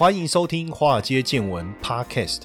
欢迎收听《华尔街见闻》Podcast。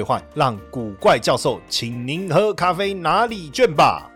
换让古怪教授请您喝咖啡哪里卷吧。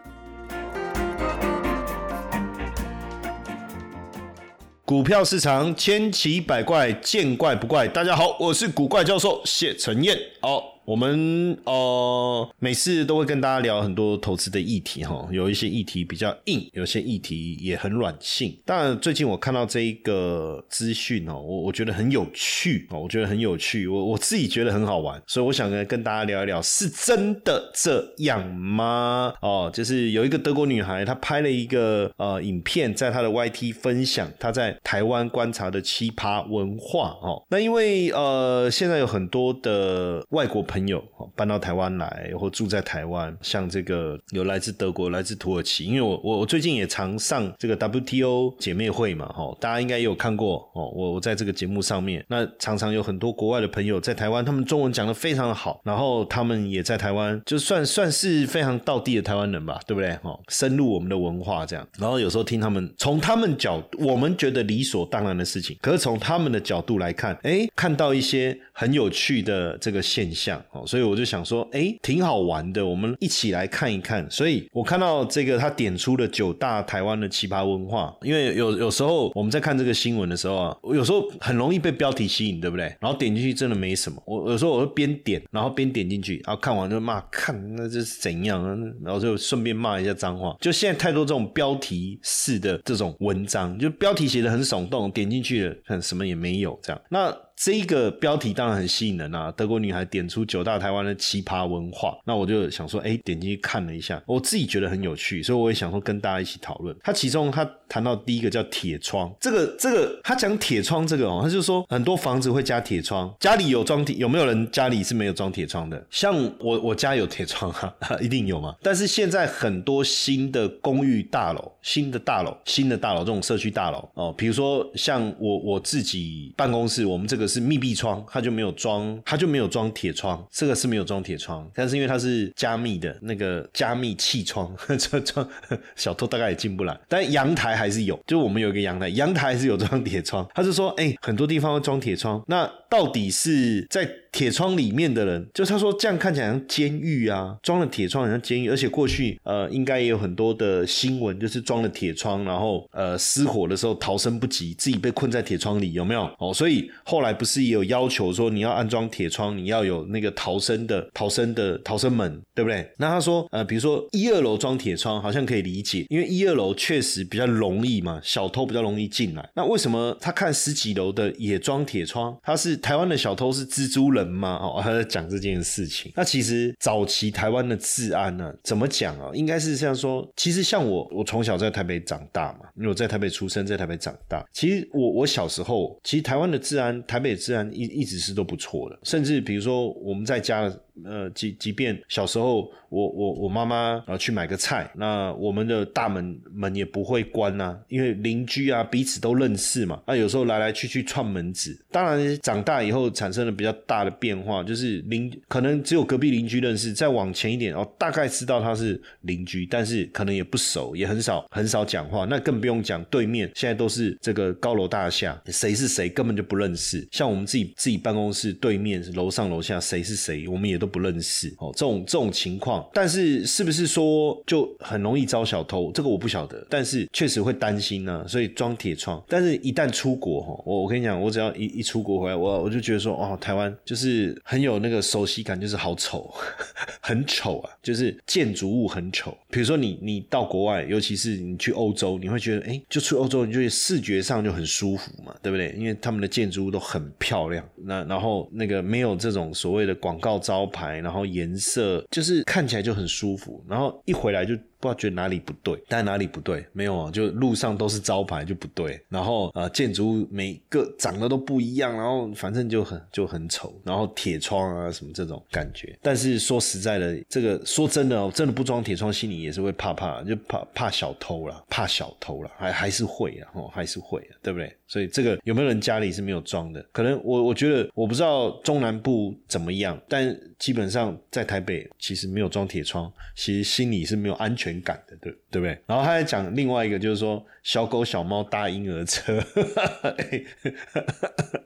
股票市场千奇百怪，见怪不怪。大家好，我是古怪教授谢承彦。好。我们呃每次都会跟大家聊很多投资的议题哈，有一些议题比较硬，有些议题也很软性。但最近我看到这一个资讯哦，我我觉得很有趣哦，我觉得很有趣，我我自己觉得很好玩，所以我想跟跟大家聊一聊，是真的这样吗？哦，就是有一个德国女孩，她拍了一个呃影片，在她的 YT 分享她在台湾观察的奇葩文化哦。那因为呃现在有很多的外国朋朋友搬到台湾来，或住在台湾，像这个有来自德国、来自土耳其。因为我我我最近也常上这个 WTO 姐妹会嘛，哈，大家应该也有看过哦。我我在这个节目上面，那常常有很多国外的朋友在台湾，他们中文讲的非常的好，然后他们也在台湾，就算算是非常道地的台湾人吧，对不对？哈，深入我们的文化这样，然后有时候听他们从他们角，我们觉得理所当然的事情，可是从他们的角度来看，哎，看到一些很有趣的这个现象。哦，所以我就想说，哎，挺好玩的，我们一起来看一看。所以我看到这个，他点出了九大台湾的奇葩文化。因为有有时候我们在看这个新闻的时候啊，有时候很容易被标题吸引，对不对？然后点进去真的没什么。我有时候我会边点，然后边点进去，然后看完就骂，看那这是怎样？然后就顺便骂一下脏话。就现在太多这种标题式的这种文章，就标题写的很耸动，点进去了，看什么也没有这样。那这一个标题当然很吸引人啊！德国女孩点出九大台湾的奇葩文化，那我就想说，哎，点进去看了一下，我自己觉得很有趣，所以我也想说跟大家一起讨论。他其中他谈到第一个叫铁窗，这个这个他讲铁窗这个哦，他就说很多房子会加铁窗，家里有装铁，有没有人家里是没有装铁窗的？像我我家有铁窗哈，一定有嘛。但是现在很多新的公寓大楼、新的大楼、新的大楼这种社区大楼哦，比如说像我我自己办公室，我们这个。是密闭窗，它就没有装，它就没有装铁窗。这个是没有装铁窗，但是因为它是加密的那个加密气窗，这窗小偷大概也进不来。但阳台还是有，就我们有一个阳台，阳台是有装铁窗。他就说，哎，很多地方会装铁窗，那到底是在？铁窗里面的人，就他说这样看起来像监狱啊，装了铁窗很像监狱，而且过去呃应该也有很多的新闻，就是装了铁窗，然后呃失火的时候逃生不及，自己被困在铁窗里，有没有？哦，所以后来不是也有要求说你要安装铁窗，你要有那个逃生的逃生的逃生门，对不对？那他说呃，比如说一二楼装铁窗好像可以理解，因为一二楼确实比较容易嘛，小偷比较容易进来。那为什么他看十几楼的也装铁窗？他是台湾的小偷是蜘蛛人？吗？哦，他在讲这件事情。那其实早期台湾的治安呢，怎么讲啊？应该是这样说。其实像我，我从小在台北长大嘛，因为我在台北出生，在台北长大。其实我我小时候，其实台湾的治安，台北的治安一一直是都不错的。甚至比如说我们在家。呃，即即便小时候，我我我妈妈啊去买个菜，那我们的大门门也不会关呐，因为邻居啊彼此都认识嘛。那有时候来来去去串门子。当然长大以后产生了比较大的变化，就是邻可能只有隔壁邻居认识，再往前一点哦，大概知道他是邻居，但是可能也不熟，也很少很少讲话。那更不用讲对面，现在都是这个高楼大厦，谁是谁根本就不认识。像我们自己自己办公室对面楼上楼下谁是谁，我们也都。不认识哦，这种这种情况，但是是不是说就很容易招小偷？这个我不晓得，但是确实会担心呢，所以装铁窗。但是一旦出国哈，我我跟你讲，我只要一一出国回来，我我就觉得说，哦，台湾就是是很有那个熟悉感，就是好丑，很丑啊，就是建筑物很丑。比如说你你到国外，尤其是你去欧洲，你会觉得，哎，就去欧洲，你就视觉上就很舒服嘛，对不对？因为他们的建筑物都很漂亮，那然后那个没有这种所谓的广告招牌。然后颜色就是看起来就很舒服，然后一回来就。不知道觉得哪里不对，但哪里不对没有啊？就路上都是招牌就不对，然后呃建筑物每个长得都不一样，然后反正就很就很丑，然后铁窗啊什么这种感觉。但是说实在的，这个说真的，真的不装铁窗，心里也是会怕怕，就怕怕小偷了，怕小偷了，还还是会啊，哦还是会，对不对？所以这个有没有人家里是没有装的？可能我我觉得我不知道中南部怎么样，但基本上在台北其实没有装铁窗，其实心里是没有安全感的，对对不对？然后他在讲另外一个，就是说小狗小猫搭婴儿车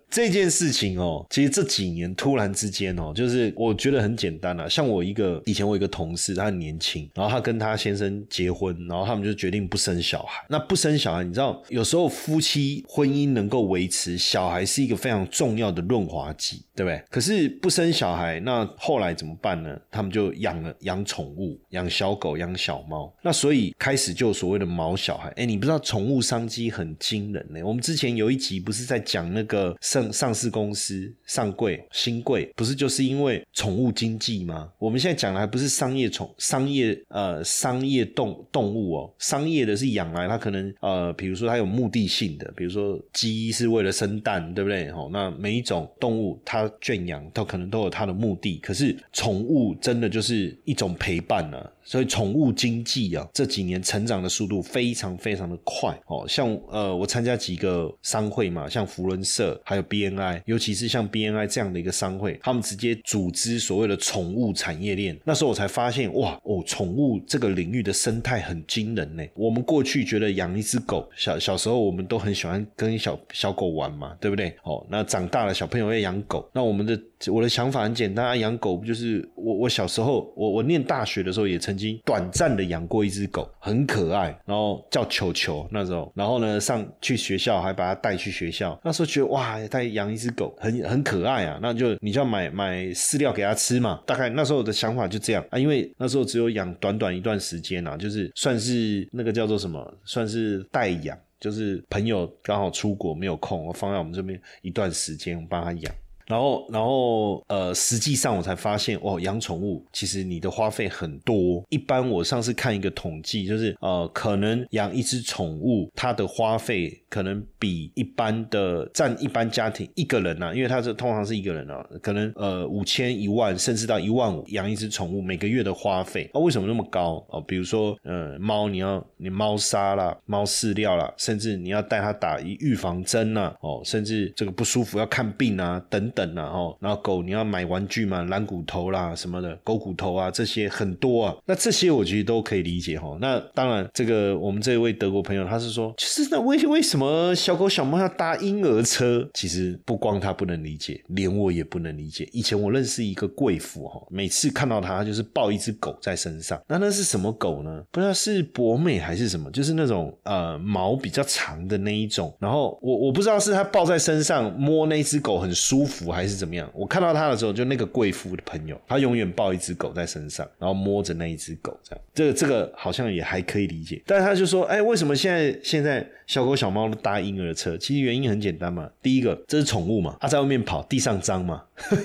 这件事情哦，其实这几年突然之间哦，就是我觉得很简单啊。像我一个以前我一个同事，他很年轻，然后他跟他先生结婚，然后他们就决定不生小孩。那不生小孩，你知道有时候夫妻婚姻能够维持，小孩是一个非常重要的润滑剂，对不对？可是不生小孩，那后来怎么办呢？他们就养了养宠物，养小狗，养小猫。那所以开始就所谓的毛小孩。哎，你不知道宠物商机很惊人呢。我们之前有一集不是在讲那个上上市公司上柜新贵，不是就是因为宠物经济吗？我们现在讲的还不是商业宠商业呃商业动动物哦，商业的是养来它可能呃比如说它有目的性的，比如说鸡是为了生蛋，对不对？哦，那每一种动物它圈养都可能都有它的目的，可是宠物真的就是一种陪伴呢。所以宠物经济啊，这几年成长的速度非常非常的快哦。像呃，我参加几个商会嘛，像福伦社还有 BNI，尤其是像 BNI 这样的一个商会，他们直接组织所谓的宠物产业链。那时候我才发现，哇哦，宠物这个领域的生态很惊人呢。我们过去觉得养一只狗，小小时候我们都很喜欢跟小小狗玩嘛，对不对？哦，那长大了小朋友要养狗，那我们的我的想法很简单啊，养狗不就是我我小时候我我念大学的时候也曾。经短暂的养过一只狗，很可爱，然后叫球球。那时候，然后呢，上去学校还把它带去学校。那时候觉得哇，带养一只狗很很可爱啊，那就你就要买买饲料给它吃嘛。大概那时候的想法就这样啊，因为那时候只有养短短一段时间啊，就是算是那个叫做什么，算是代养，就是朋友刚好出国没有空，我放在我们这边一段时间，我帮他养。然后，然后，呃，实际上我才发现，哦，养宠物其实你的花费很多。一般我上次看一个统计，就是呃，可能养一只宠物，它的花费可能比一般的占一般家庭一个人啊，因为他是通常是一个人啊，可能呃五千一万甚至到一万五养一只宠物，每个月的花费啊，为什么那么高哦？比如说，呃，猫你要你猫砂啦，猫饲料啦，甚至你要带它打预防针呐，哦，甚至这个不舒服要看病啊，等等。等然后，然后狗你要买玩具嘛，蓝骨头啦什么的，狗骨头啊这些很多啊。那这些我觉得都可以理解哈。那当然，这个我们这位德国朋友他是说，就是那为为什么么小狗小猫要搭婴儿车？其实不光他不能理解，连我也不能理解。以前我认识一个贵妇哈，每次看到他就是抱一只狗在身上。那那是什么狗呢？不知道是博美还是什么，就是那种呃毛比较长的那一种。然后我我不知道是他抱在身上摸那一只狗很舒服。还是怎么样？我看到他的时候，就那个贵妇的朋友，他永远抱一只狗在身上，然后摸着那一只狗，这样，这个这个好像也还可以理解。但是他就说，哎，为什么现在现在小狗小猫都搭婴儿车？其实原因很简单嘛。第一个，这是宠物嘛，它在外面跑，地上脏嘛，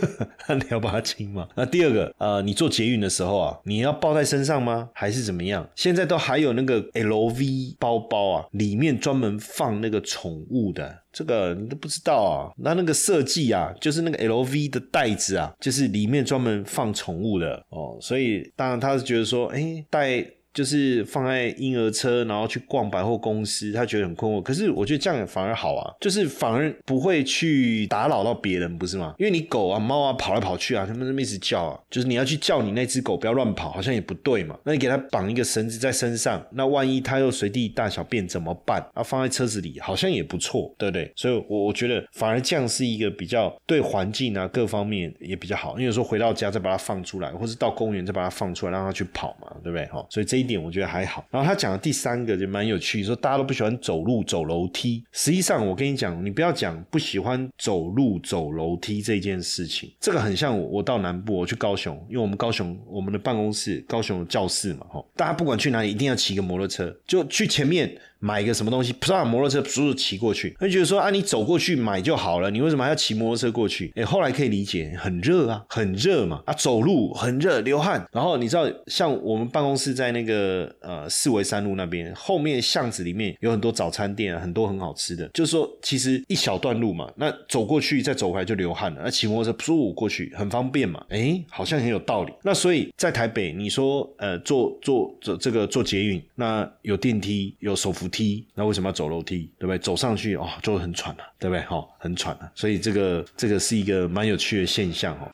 你要把它清嘛。那第二个，呃，你做捷运的时候啊，你要抱在身上吗？还是怎么样？现在都还有那个 LV 包包啊，里面专门放那个宠物的。这个你都不知道啊？那那个设计啊，就是那个 L V 的袋子啊，就是里面专门放宠物的哦，所以当然他是觉得说，哎，带。就是放在婴儿车，然后去逛百货公司，他觉得很困惑。可是我觉得这样反而好啊，就是反而不会去打扰到别人，不是吗？因为你狗啊、猫啊跑来跑去啊，他们那么一直叫啊，就是你要去叫你那只狗不要乱跑，好像也不对嘛。那你给它绑一个绳子在身上，那万一它又随地大小便怎么办？啊，放在车子里好像也不错，对不对？所以，我我觉得反而这样是一个比较对环境啊各方面也比较好。因为有时候回到家再把它放出来，或是到公园再把它放出来，让它去跑嘛，对不对？哈，所以这。一点我觉得还好，然后他讲的第三个就蛮有趣，说大家都不喜欢走路走楼梯。实际上，我跟你讲，你不要讲不喜欢走路走楼梯这件事情，这个很像我我到南部，我去高雄，因为我们高雄我们的办公室高雄的教室嘛，哈，大家不管去哪里，一定要骑个摩托车，就去前面。买一个什么东西，上摩托车嗖嗖骑过去，他觉得说啊，你走过去买就好了，你为什么还要骑摩托车过去？哎，后来可以理解，很热啊，很热嘛，啊，走路很热，流汗。然后你知道，像我们办公室在那个呃四维三路那边，后面巷子里面有很多早餐店，很多很好吃的。就是说，其实一小段路嘛，那走过去再走回来就流汗了，那骑摩托车嗖过去很方便嘛。哎，好像很有道理。那所以在台北，你说呃坐坐坐这个坐捷运，那有电梯有手扶梯，那为什么要走楼梯？对不对？走上去哦就很喘了，对不对？哈，很喘了。所以这个这个是一个蛮有趣的现象哦。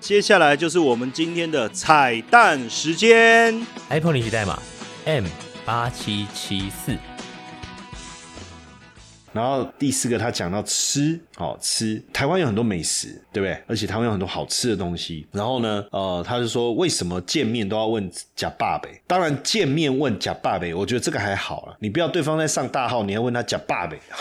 接下来就是我们今天的彩蛋时间，iPhone 领取代码 M 八七七四。然后第四个，他讲到吃，好吃。台湾有很多美食，对不对？而且台湾有很多好吃的东西。然后呢，呃，他就说，为什么见面都要问假爸呗？当然，见面问假爸呗，我觉得这个还好了。你不要对方在上大号，你还问他假爸呗？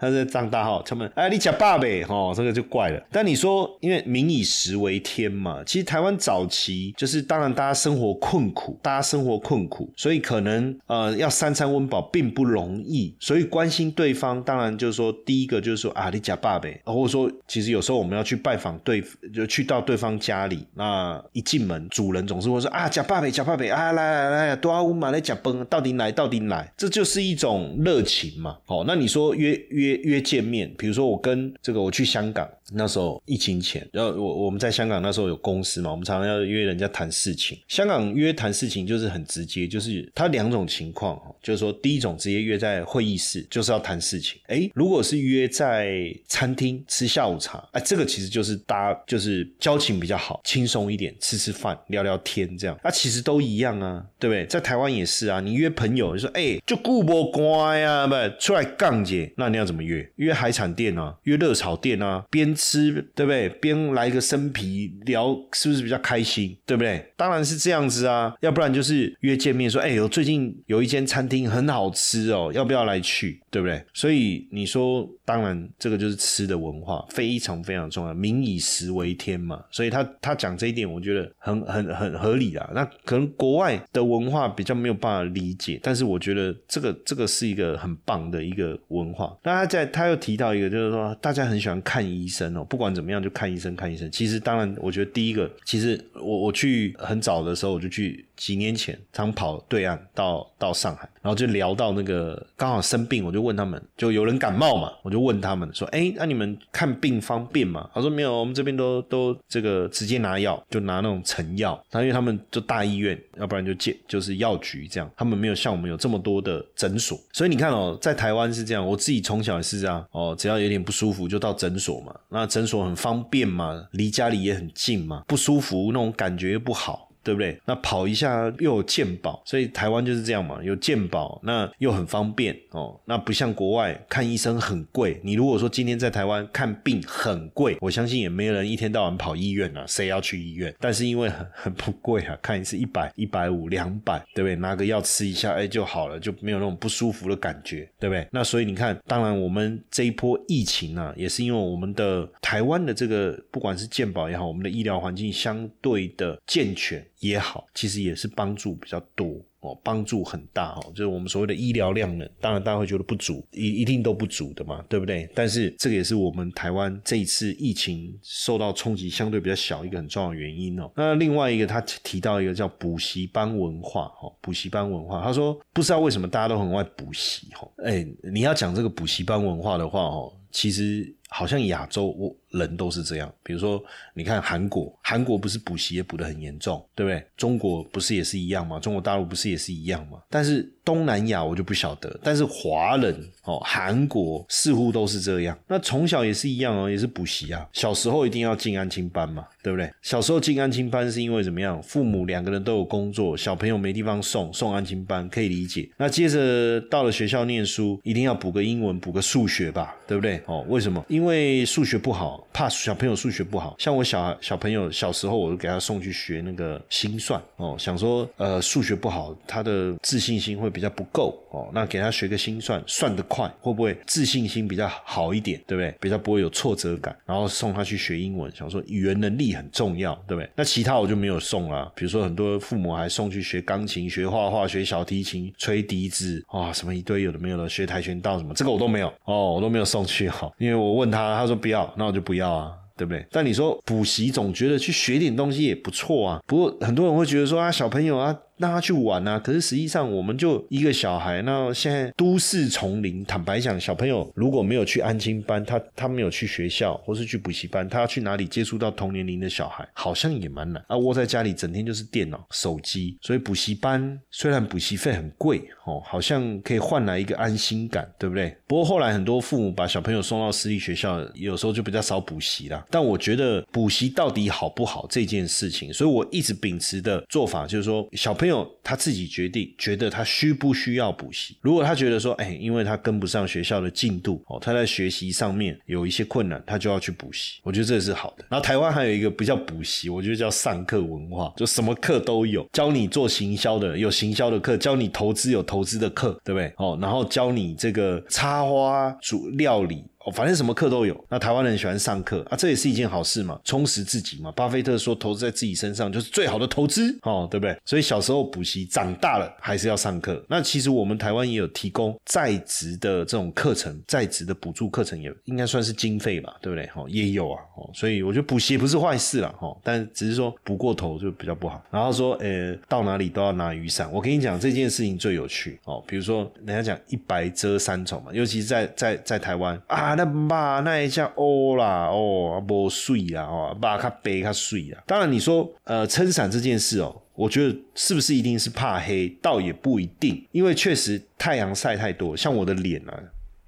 他在上大号，他们哎，你假爸呗？哦，这个就怪了。但你说，因为民以食为天嘛，其实台湾早期就是，当然大家生活困苦，大家生活困苦，所以可能呃，要三餐温饱并不容易，所以关心对方，当然就是说，第一个就是说啊，你假爸呗，或者说，其实有时候我们要去拜访对，就去到对方家里，那一进门，主人总是会说啊，假爸呗，假爸呗，啊，来来来，多阿乌马来假崩，到底来，到底来，这就是一种热情嘛。哦，那你说约约约见面，比如说我跟这个我去香港。那时候疫情前，然后我我们在香港那时候有公司嘛，我们常常要约人家谈事情。香港约谈事情就是很直接，就是它两种情况哈，就是说第一种直接约在会议室，就是要谈事情。哎，如果是约在餐厅吃下午茶，哎，这个其实就是大家就是交情比较好，轻松一点，吃吃饭，聊聊天这样。那其实都一样啊，对不对？在台湾也是啊，你约朋友，你说哎，就顾不乖啊，不出来杠姐，那你要怎么约？约海产店啊，约热炒店啊，边。吃对不对？边来个生皮聊，是不是比较开心？对不对？当然是这样子啊，要不然就是约见面说，哎，我最近有一间餐厅很好吃哦，要不要来去？对不对？所以你说，当然这个就是吃的文化非常非常重要，民以食为天嘛。所以他他讲这一点，我觉得很很很合理啊。那可能国外的文化比较没有办法理解，但是我觉得这个这个是一个很棒的一个文化。那他在他又提到一个，就是说大家很喜欢看医生。不管怎么样，就看医生，看医生。其实，当然，我觉得第一个，其实我我去很早的时候，我就去。几年前，常跑对岸到到上海，然后就聊到那个刚好生病，我就问他们，就有人感冒嘛，我就问他们说，哎，那你们看病方便吗？他说没有，我们这边都都这个直接拿药，就拿那种成药。他因为他们就大医院，要不然就借就是药局这样，他们没有像我们有这么多的诊所。所以你看哦，在台湾是这样，我自己从小也是这样哦，只要有点不舒服就到诊所嘛，那诊所很方便嘛，离家里也很近嘛，不舒服那种感觉又不好。对不对？那跑一下又有健保，所以台湾就是这样嘛，有健保，那又很方便哦。那不像国外看医生很贵，你如果说今天在台湾看病很贵，我相信也没人一天到晚跑医院啊，谁要去医院？但是因为很很不贵啊，看一次一百、一百五、两百，对不对？拿个药吃一下，哎就好了，就没有那种不舒服的感觉，对不对？那所以你看，当然我们这一波疫情啊，也是因为我们的台湾的这个不管是健保也好，我们的医疗环境相对的健全。也好，其实也是帮助比较多哦，帮助很大哦。就是我们所谓的医疗量呢，当然大家会觉得不足，一一定都不足的嘛，对不对？但是这个也是我们台湾这一次疫情受到冲击相对比较小一个很重要的原因哦。那另外一个他提到一个叫补习班文化哦，补习班文化，他说不知道为什么大家都很爱补习哈。哎，你要讲这个补习班文化的话哦，其实好像亚洲我。人都是这样，比如说，你看韩国，韩国不是补习也补得很严重，对不对？中国不是也是一样吗？中国大陆不是也是一样吗？但是东南亚我就不晓得，但是华人哦，韩国似乎都是这样。那从小也是一样哦，也是补习啊。小时候一定要进安亲班嘛，对不对？小时候进安亲班是因为怎么样？父母两个人都有工作，小朋友没地方送，送安亲班可以理解。那接着到了学校念书，一定要补个英文，补个数学吧，对不对？哦，为什么？因为数学不好，怕小朋友数学不好。像我小小朋友小时候，我就给他送去学那个心算哦，想说呃数学不好，他的自信心会比较不够哦，那给他学个心算，算得快，会不会自信心比较好一点，对不对？比较不会有挫折感。然后送他去学英文，想说语言能力很重要，对不对？那其他我就没有送啊，比如说很多父母还送去学钢琴、学画画、学小提琴、吹笛子啊，什么一堆有的没有的，学跆拳道什么，这个我都没有哦，我都没有送去哈，因为我问他，他说不要，那我就不要啊。对不对？但你说补习，总觉得去学点东西也不错啊。不过很多人会觉得说啊，小朋友啊。让他去玩啊！可是实际上，我们就一个小孩。那现在都市丛林，坦白讲，小朋友如果没有去安亲班，他他没有去学校或是去补习班，他要去哪里接触到同年龄的小孩，好像也蛮难啊。窝在家里，整天就是电脑、手机。所以补习班虽然补习费很贵哦，好像可以换来一个安心感，对不对？不过后来很多父母把小朋友送到私立学校，有时候就比较少补习了。但我觉得补习到底好不好这件事情，所以我一直秉持的做法就是说，小朋友。朋友他自己决定，觉得他需不需要补习。如果他觉得说，哎，因为他跟不上学校的进度，哦，他在学习上面有一些困难，他就要去补习。我觉得这是好的。然后台湾还有一个不叫补习，我觉得叫上课文化，就什么课都有，教你做行销的有行销的课，教你投资有投资的课，对不对？哦，然后教你这个插花、煮料理。反正什么课都有。那台湾人喜欢上课啊，这也是一件好事嘛，充实自己嘛。巴菲特说，投资在自己身上就是最好的投资，哦，对不对？所以小时候补习，长大了还是要上课。那其实我们台湾也有提供在职的这种课程，在职的补助课程也应该算是经费吧，对不对？哦，也有啊。哦，所以我觉得补习不是坏事了，哦，但只是说补过头就比较不好。然后说，呃，到哪里都要拿雨伞。我跟你讲，这件事情最有趣哦。比如说，人家讲一白遮三丑嘛，尤其是在在在台湾啊。那妈那一下哦啦哦，无水啦哦，把较白较水啦。当然你说呃撑伞这件事哦，我觉得是不是一定是怕黑，倒也不一定，因为确实太阳晒太多，像我的脸啊。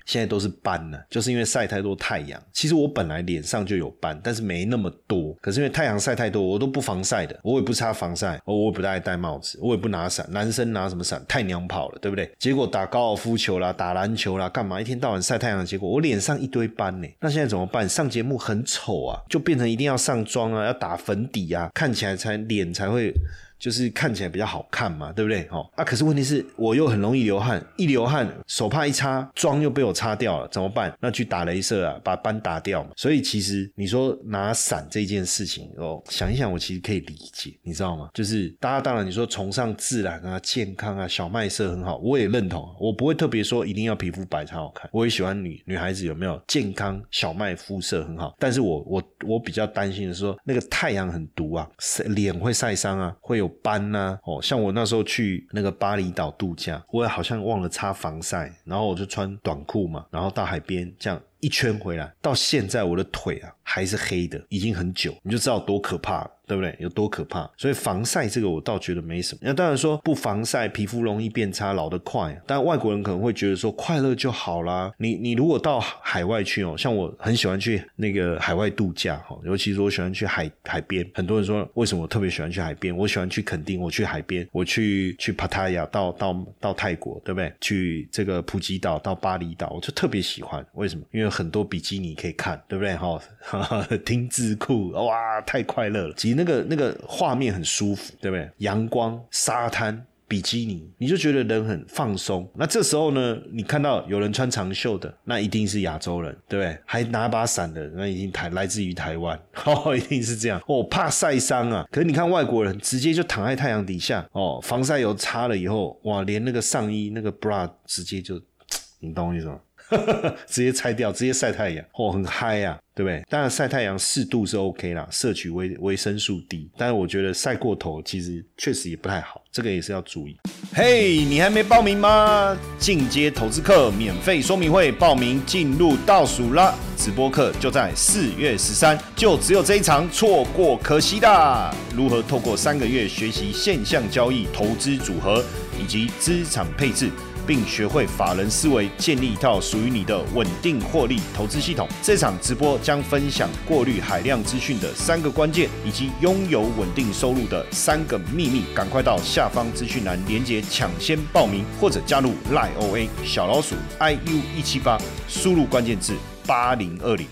现在都是斑了，就是因为晒太多太阳。其实我本来脸上就有斑，但是没那么多。可是因为太阳晒太多，我都不防晒的，我也不擦防晒，我也不戴戴帽子，我也不拿伞。男生拿什么伞？太娘跑了，对不对？结果打高尔夫球啦，打篮球啦，干嘛？一天到晚晒太阳，结果我脸上一堆斑呢。那现在怎么办？上节目很丑啊，就变成一定要上妆啊，要打粉底啊，看起来才脸才会。就是看起来比较好看嘛，对不对？哦，啊，可是问题是我又很容易流汗，一流汗手帕一擦，妆又被我擦掉了，怎么办？那去打镭射啊，把斑打掉嘛。所以其实你说拿伞这件事情哦，想一想，我其实可以理解，你知道吗？就是大家当然你说崇尚自然啊、健康啊、小麦色很好，我也认同，我不会特别说一定要皮肤白才好看，我也喜欢女女孩子有没有健康小麦肤色很好。但是我我我比较担心的是说那个太阳很毒啊，晒脸会晒伤啊，会有。斑呐，哦，像我那时候去那个巴厘岛度假，我也好像忘了擦防晒，然后我就穿短裤嘛，然后到海边这样。一圈回来，到现在我的腿啊还是黑的，已经很久，你就知道多可怕了，对不对？有多可怕？所以防晒这个我倒觉得没什么。那当然说不防晒，皮肤容易变差，老得快。但外国人可能会觉得说快乐就好啦。你你如果到海外去哦，像我很喜欢去那个海外度假哈，尤其是我喜欢去海海边。很多人说为什么我特别喜欢去海边？我喜欢去垦丁，我去海边，我去去帕塔亚，到到到泰国，对不对？去这个普吉岛，到巴厘岛，我就特别喜欢。为什么？因为很多比基尼可以看，对不对？哈，丁字裤，哇，太快乐了。其实那个那个画面很舒服，对不对？阳光、沙滩、比基尼，你就觉得人很放松。那这时候呢，你看到有人穿长袖的，那一定是亚洲人，对不对？还拿把伞的，那已经台来自于台湾，哦，一定是这样。哦，怕晒伤啊。可是你看外国人，直接就躺在太阳底下，哦，防晒油擦了以后，哇，连那个上衣那个 bra 直接就，你懂我意思吗？直接拆掉，直接晒太阳，哦，很嗨呀，对不对？当然晒太阳适度是 OK 啦，摄取维维生素 D。但是我觉得晒过头其实确实也不太好，这个也是要注意。嘿，你还没报名吗？进阶投资课免费说明会报名进入倒数啦！直播课就在四月十三，就只有这一场，错过可惜的。如何透过三个月学习现象交易、投资组合以及资产配置？并学会法人思维，建立一套属于你的稳定获利投资系统。这场直播将分享过滤海量资讯的三个关键，以及拥有稳定收入的三个秘密。赶快到下方资讯栏连接抢先报名，或者加入赖 OA 小老鼠 iu 一七八，输入关键字八零二零。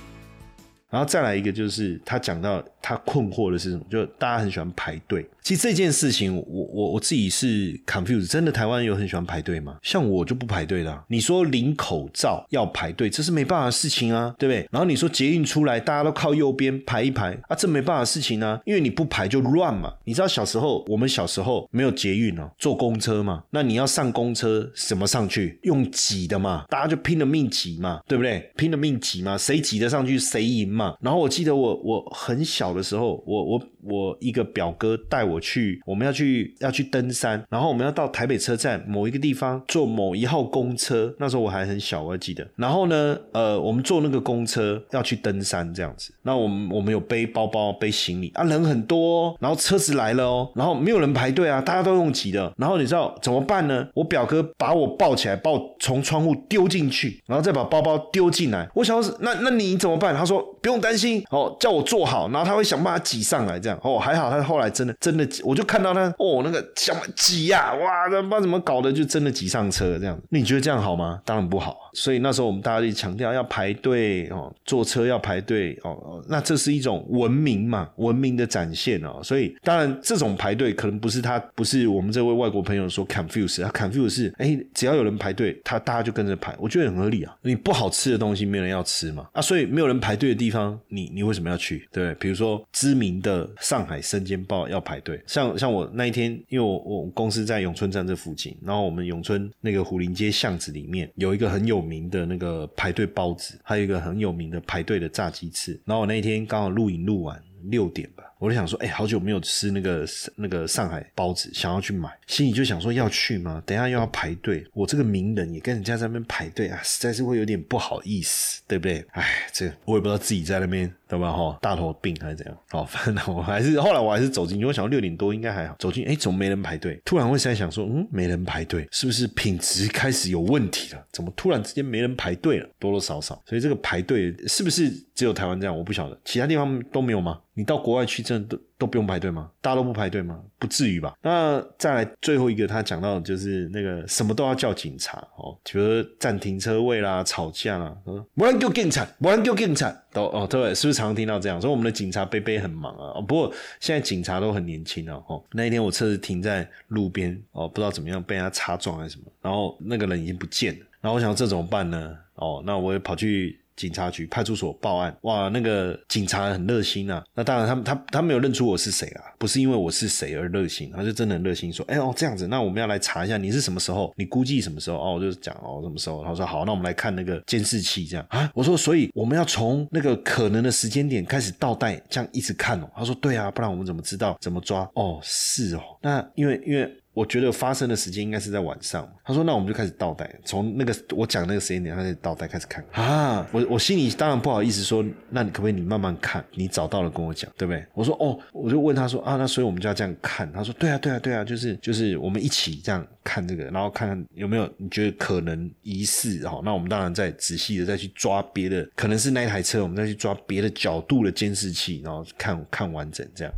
然后再来一个就是他讲到他困惑的是什么，就大家很喜欢排队。其实这件事情，我我我自己是 confused，真的台湾有很喜欢排队吗？像我就不排队的、你说领口罩要排队，这是没办法的事情啊，对不对？然后你说捷运出来，大家都靠右边排一排啊，这没办法的事情啊，因为你不排就乱嘛。你知道小时候我们小时候没有捷运哦，坐公车嘛，那你要上公车怎么上去？用挤的嘛，大家就拼了命挤嘛，对不对？拼了命挤嘛，谁挤得上去谁赢嘛。然后我记得我我很小的时候，我我我一个表哥带我去，我们要去要去登山，然后我们要到台北车站某一个地方坐某一号公车，那时候我还很小，我还记得。然后呢，呃，我们坐那个公车要去登山这样子，那我们我们有背包包背行李啊，人很多、然后车子来了哦，然后没有人排队啊，大家都用挤的，然后你知道怎么办呢？我表哥把我抱起来，把我从窗户丢进去，然后再把包包丢进来。我想说，那那你怎么办？他说不用担心，哦，叫我坐好，然后他会想办法挤上来，这样哦，还好他后来真的真的，我就看到他哦，那个想挤呀、哇，这不知道怎么搞的，就真的挤上车这样。你觉得这样好吗？当然不好。所以那时候我们大家就强调要排队哦，坐车要排队哦，那这是一种文明嘛，文明的展现哦。所以当然这种排队可能不是他，不是我们这位外国朋友说 confuse，他 confuse 是哎，只要有人排队，他大家就跟着排，我觉得很合理啊。你不好吃的东西没有人要吃嘛啊，所以没有人排队的地方，你你为什么要去？对，比如说知名的上海生煎包要排队，像像我那一天，因为我我公司在永春站这附近，然后我们永春那个虎林街巷子里面有一个很有名的那个排队包子，还有一个很有名的排队的炸鸡翅。然后我那一天刚好录影录完六点吧，我就想说，哎、好久没有吃那个那个上海包子，想要去买，心里就想说要去吗？等一下又要排队，我这个名人也跟人家在那边排队啊，实在是会有点不好意思，对不对？哎，这我也不知道自己在那边对吧？哈，大头病还是怎样？哦，反正我还是后来我还是走进去，我想六点多应该还好，走进哎，怎么没人排队？突然会在想说，嗯，没人排队，是不是品质开始有问题了？怎么突然之间没人排队了？多多少少，所以这个排队是不是只有台湾这样？我不晓得，其他地方都没有吗？你到国外去真都都不用排队吗？大家都不排队吗？不至于吧？那再来最后一个，他讲到就是那个什么都要叫警察哦，比如占停车位啦、吵架啦，嗯，不然就警察，不然就警察，都哦对，是不是常常听到这样？所以我们的警察贝贝很忙啊。不过现在警察都很年轻啊。哦，那一天我车子停在路边，哦，不知道怎么样被人家擦撞还是什么，然后那个人已经不见了。然后我想这怎么办呢？哦，那我也跑去。警察局、派出所报案，哇，那个警察很热心啊。那当然他，他他他没有认出我是谁啊，不是因为我是谁而热心，他就真的很热心说，哎哦这样子，那我们要来查一下你是什么时候，你估计什么时候？哦，我就讲哦什么时候，他说好，那我们来看那个监视器，这样啊。我说，所以我们要从那个可能的时间点开始倒带，这样一直看哦。他说对啊，不然我们怎么知道怎么抓？哦，是哦，那因为因为。我觉得发生的时间应该是在晚上。他说：“那我们就开始倒带，从那个我讲那个时间点，他开始倒带开始看啊。”我我心里当然不好意思说，那你可不可以你慢慢看，你找到了跟我讲，对不对？我说：“哦。”我就问他说：“啊，那所以我们就要这样看？”他说：“对啊，对啊，对啊，就是就是我们一起这样看这个，然后看看有没有你觉得可能疑似哦。那我们当然再仔细的再去抓别的，可能是那一台车，我们再去抓别的角度的监视器，然后看看完整这样。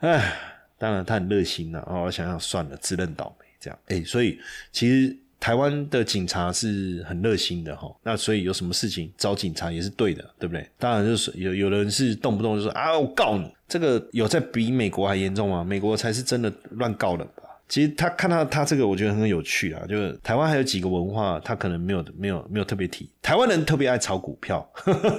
唉。”当然，他很热心呐、啊。哦，想想算了，自认倒霉这样。哎，所以其实台湾的警察是很热心的哈。那所以有什么事情找警察也是对的，对不对？当然就是有有人是动不动就说啊，我告你，这个有在比美国还严重吗？美国才是真的乱告的。其实他看到他这个，我觉得很有趣啊。就是台湾还有几个文化，他可能没有没有没有特别提。台湾人特别爱炒股票，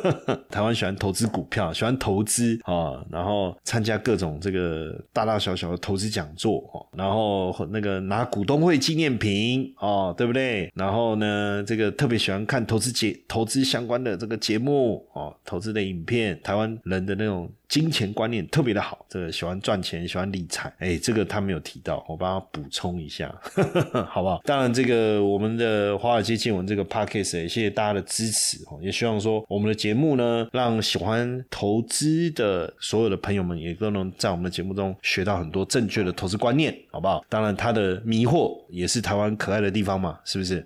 台湾喜欢投资股票，喜欢投资啊，然后参加各种这个大大小小的投资讲座哦，然后那个拿股东会纪念品哦，对不对？然后呢，这个特别喜欢看投资节投资相关的这个节目哦，投资的影片，台湾人的那种。金钱观念特别的好，这个喜欢赚钱，喜欢理财，哎，这个他没有提到，我帮他补充一下，好不好？当然，这个我们的华尔街见闻这个 podcast 也谢谢大家的支持哦，也希望说我们的节目呢，让喜欢投资的所有的朋友们也都能在我们的节目中学到很多正确的投资观念，好不好？当然，他的迷惑也是台湾可爱的地方嘛，是不是？